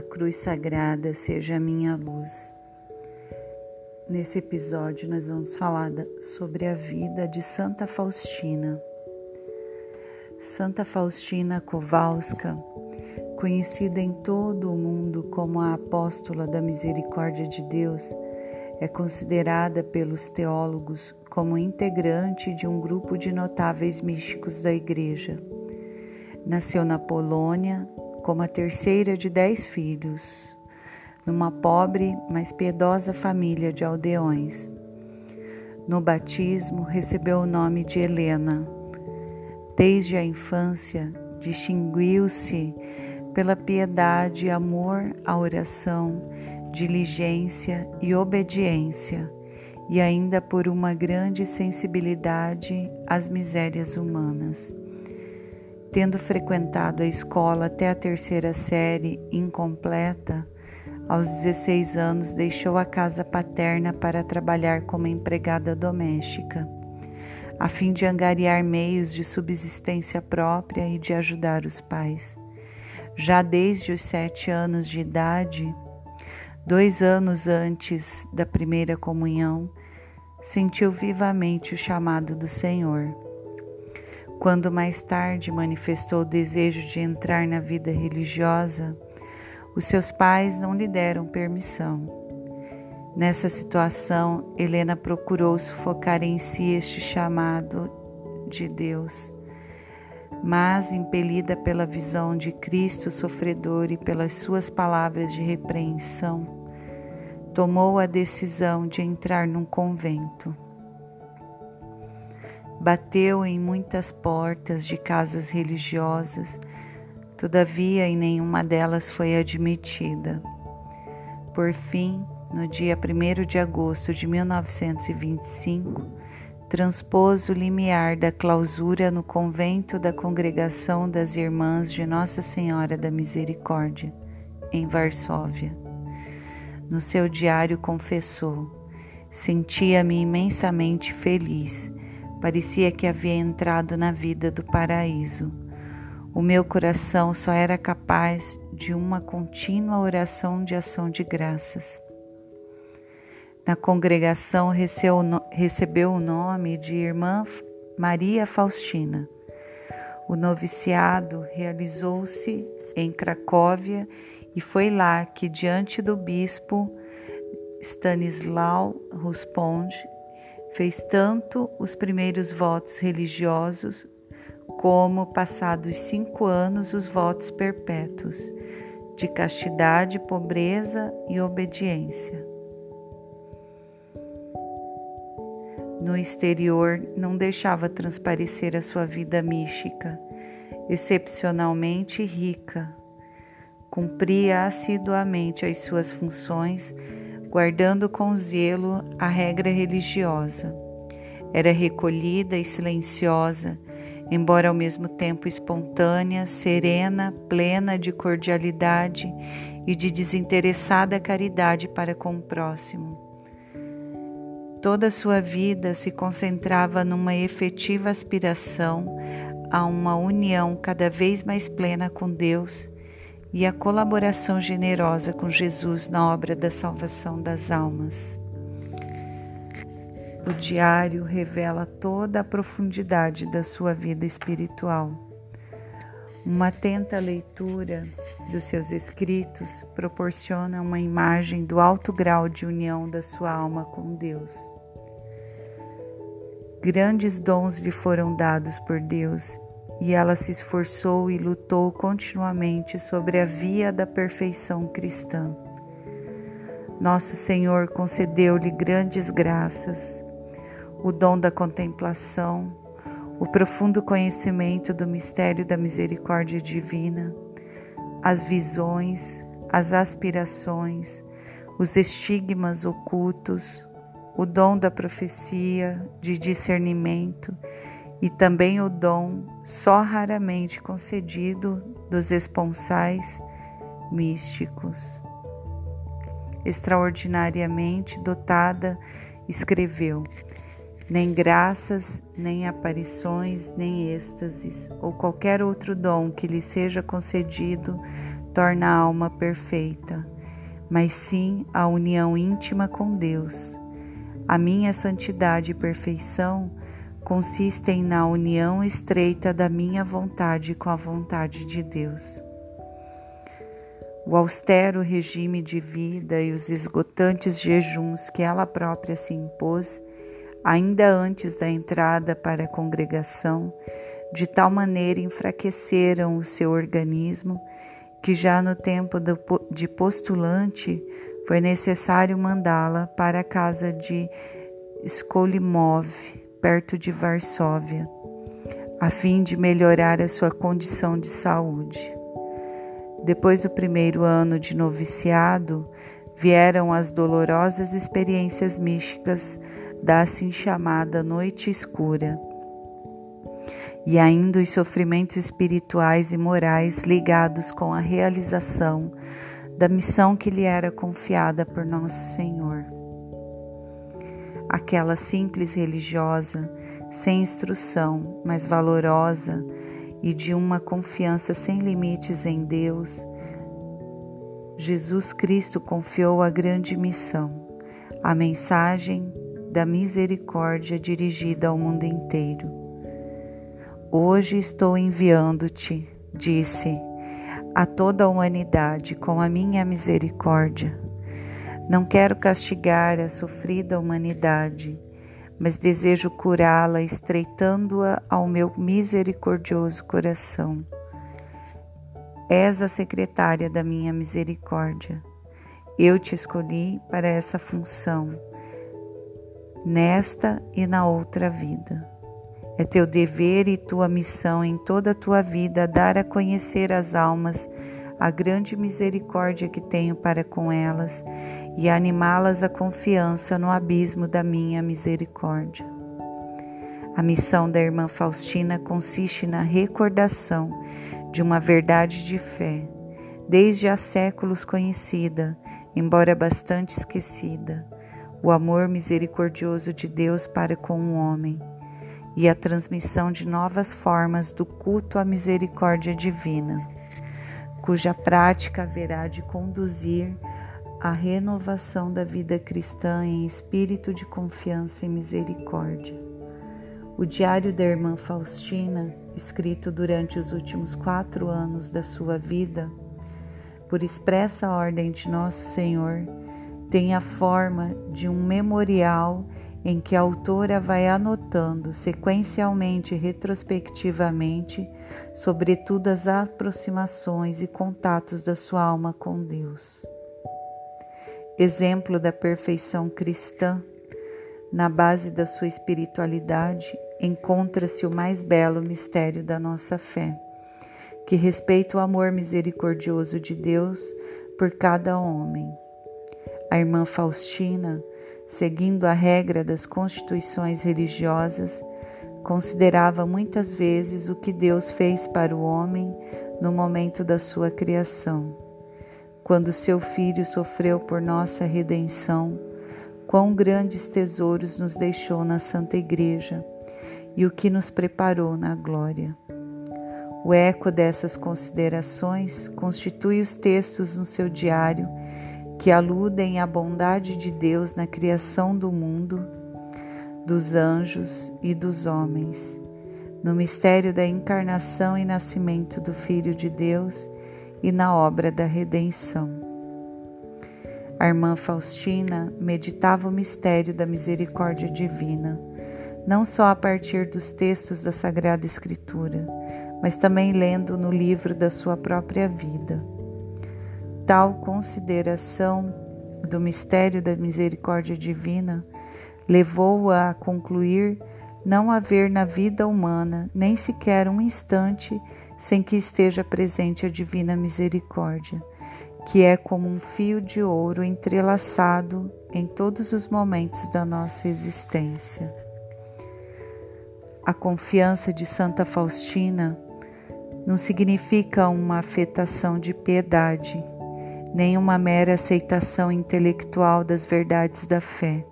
a cruz sagrada seja a minha luz. Nesse episódio, nós vamos falar sobre a vida de Santa Faustina. Santa Faustina Kowalska, conhecida em todo o mundo como a apóstola da misericórdia de Deus, é considerada pelos teólogos como integrante de um grupo de notáveis místicos da Igreja. Nasceu na Polônia como a terceira de dez filhos, numa pobre, mas piedosa família de aldeões. No batismo, recebeu o nome de Helena. Desde a infância, distinguiu-se pela piedade, amor à oração, diligência e obediência, e ainda por uma grande sensibilidade às misérias humanas. Tendo frequentado a escola até a terceira série incompleta, aos 16 anos deixou a casa paterna para trabalhar como empregada doméstica, a fim de angariar meios de subsistência própria e de ajudar os pais. Já desde os sete anos de idade, dois anos antes da primeira comunhão, sentiu vivamente o chamado do Senhor quando mais tarde manifestou o desejo de entrar na vida religiosa, os seus pais não lhe deram permissão. Nessa situação, Helena procurou sufocar em si este chamado de Deus, mas, impelida pela visão de Cristo sofredor e pelas suas palavras de repreensão, tomou a decisão de entrar num convento. Bateu em muitas portas de casas religiosas, todavia em nenhuma delas foi admitida. Por fim, no dia 1 de agosto de 1925, transpôs o limiar da clausura no convento da Congregação das Irmãs de Nossa Senhora da Misericórdia, em Varsóvia. No seu diário confessou: Sentia-me imensamente feliz Parecia que havia entrado na vida do paraíso. O meu coração só era capaz de uma contínua oração de ação de graças. Na congregação recebeu o nome de Irmã Maria Faustina. O noviciado realizou-se em Cracóvia e foi lá que, diante do bispo Stanislau Rusponde, Fez tanto os primeiros votos religiosos, como, passados cinco anos, os votos perpétuos, de castidade, pobreza e obediência. No exterior, não deixava transparecer a sua vida mística, excepcionalmente rica. Cumpria assiduamente as suas funções guardando com zelo a regra religiosa. Era recolhida e silenciosa, embora ao mesmo tempo espontânea, serena, plena de cordialidade e de desinteressada caridade para com o próximo. Toda a sua vida se concentrava numa efetiva aspiração a uma união cada vez mais plena com Deus e a colaboração generosa com Jesus na obra da salvação das almas. O diário revela toda a profundidade da sua vida espiritual. Uma atenta leitura dos seus escritos proporciona uma imagem do alto grau de união da sua alma com Deus. Grandes dons lhe foram dados por Deus e ela se esforçou e lutou continuamente sobre a via da perfeição cristã. Nosso Senhor concedeu-lhe grandes graças, o dom da contemplação, o profundo conhecimento do mistério da misericórdia divina, as visões, as aspirações, os estigmas ocultos, o dom da profecia, de discernimento e também o dom, só raramente concedido, dos esponsais místicos. Extraordinariamente dotada, escreveu: nem graças, nem aparições, nem êxtases, ou qualquer outro dom que lhe seja concedido, torna a alma perfeita, mas sim a união íntima com Deus. A minha santidade e perfeição consistem na união estreita da minha vontade com a vontade de Deus. O austero regime de vida e os esgotantes jejuns que ela própria se impôs, ainda antes da entrada para a congregação, de tal maneira enfraqueceram o seu organismo que já no tempo de postulante foi necessário mandá-la para a casa de Skolimov, perto de Varsóvia, a fim de melhorar a sua condição de saúde. Depois do primeiro ano de noviciado, vieram as dolorosas experiências místicas da assim chamada noite escura e ainda os sofrimentos espirituais e morais ligados com a realização da missão que lhe era confiada por Nosso Senhor. Aquela simples religiosa, sem instrução, mas valorosa e de uma confiança sem limites em Deus, Jesus Cristo confiou a grande missão, a mensagem da misericórdia dirigida ao mundo inteiro Hoje estou enviando-te, disse, a toda a humanidade com a minha misericórdia. Não quero castigar a sofrida humanidade, mas desejo curá-la, estreitando-a ao meu misericordioso coração. És a secretária da minha misericórdia. Eu te escolhi para essa função, nesta e na outra vida. É teu dever e tua missão em toda a tua vida dar a conhecer às almas a grande misericórdia que tenho para com elas e animá-las à confiança no abismo da minha misericórdia. A missão da irmã Faustina consiste na recordação de uma verdade de fé, desde há séculos conhecida, embora bastante esquecida, o amor misericordioso de Deus para com o homem e a transmissão de novas formas do culto à misericórdia divina, cuja prática haverá de conduzir à renovação da vida cristã em espírito de confiança e misericórdia. O Diário da Irmã Faustina, escrito durante os últimos quatro anos da sua vida, por expressa ordem de Nosso Senhor, tem a forma de um memorial em que a autora vai anotando sequencialmente e retrospectivamente, sobretudo as aproximações e contatos da sua alma com Deus. Exemplo da perfeição cristã, na base da sua espiritualidade encontra-se o mais belo mistério da nossa fé, que respeita o amor misericordioso de Deus por cada homem. A irmã Faustina seguindo a regra das constituições religiosas, considerava muitas vezes o que Deus fez para o homem no momento da sua criação. Quando seu filho sofreu por nossa redenção, quão grandes tesouros nos deixou na Santa Igreja e o que nos preparou na glória. O eco dessas considerações constitui os textos no seu diário que aludem à bondade de Deus na criação do mundo, dos anjos e dos homens, no mistério da encarnação e nascimento do Filho de Deus e na obra da redenção. A irmã Faustina meditava o mistério da misericórdia divina, não só a partir dos textos da Sagrada Escritura, mas também lendo no livro da sua própria vida Tal consideração do mistério da misericórdia divina levou-a a concluir não haver na vida humana nem sequer um instante sem que esteja presente a divina misericórdia, que é como um fio de ouro entrelaçado em todos os momentos da nossa existência. A confiança de Santa Faustina não significa uma afetação de piedade nem uma mera aceitação intelectual das verdades da fé,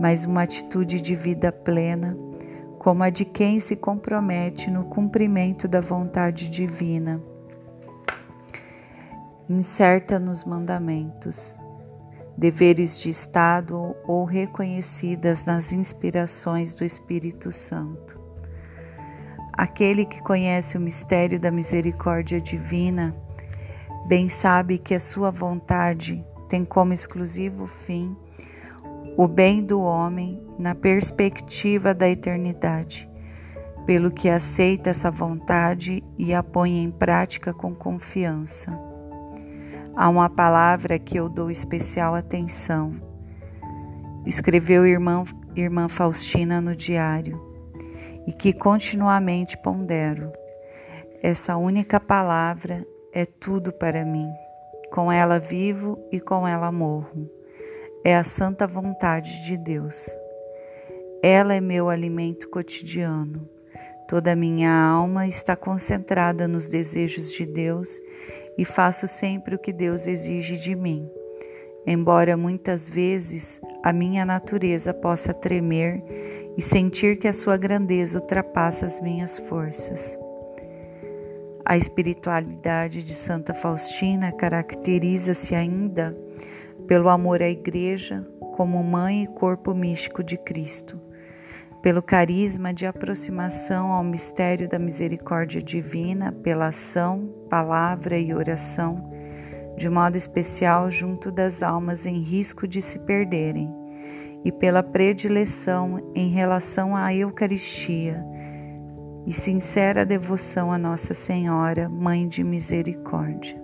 mas uma atitude de vida plena, como a de quem se compromete no cumprimento da vontade divina. incerta nos mandamentos, deveres de Estado ou reconhecidas nas inspirações do Espírito Santo. Aquele que conhece o mistério da misericórdia divina, bem sabe que a sua vontade tem como exclusivo fim o bem do homem na perspectiva da eternidade, pelo que aceita essa vontade e a põe em prática com confiança. Há uma palavra que eu dou especial atenção. Escreveu irmã, irmã Faustina no diário e que continuamente pondero. Essa única palavra é tudo para mim. Com ela vivo e com ela morro é a santa vontade de Deus. Ela é meu alimento cotidiano. Toda a minha alma está concentrada nos desejos de Deus e faço sempre o que Deus exige de mim. Embora muitas vezes a minha natureza possa tremer e sentir que a sua grandeza ultrapassa as minhas forças. A espiritualidade de Santa Faustina caracteriza-se ainda pelo amor à Igreja como mãe e corpo místico de Cristo, pelo carisma de aproximação ao mistério da misericórdia divina, pela ação, palavra e oração, de modo especial junto das almas em risco de se perderem, e pela predileção em relação à Eucaristia e sincera devoção a Nossa Senhora, Mãe de Misericórdia.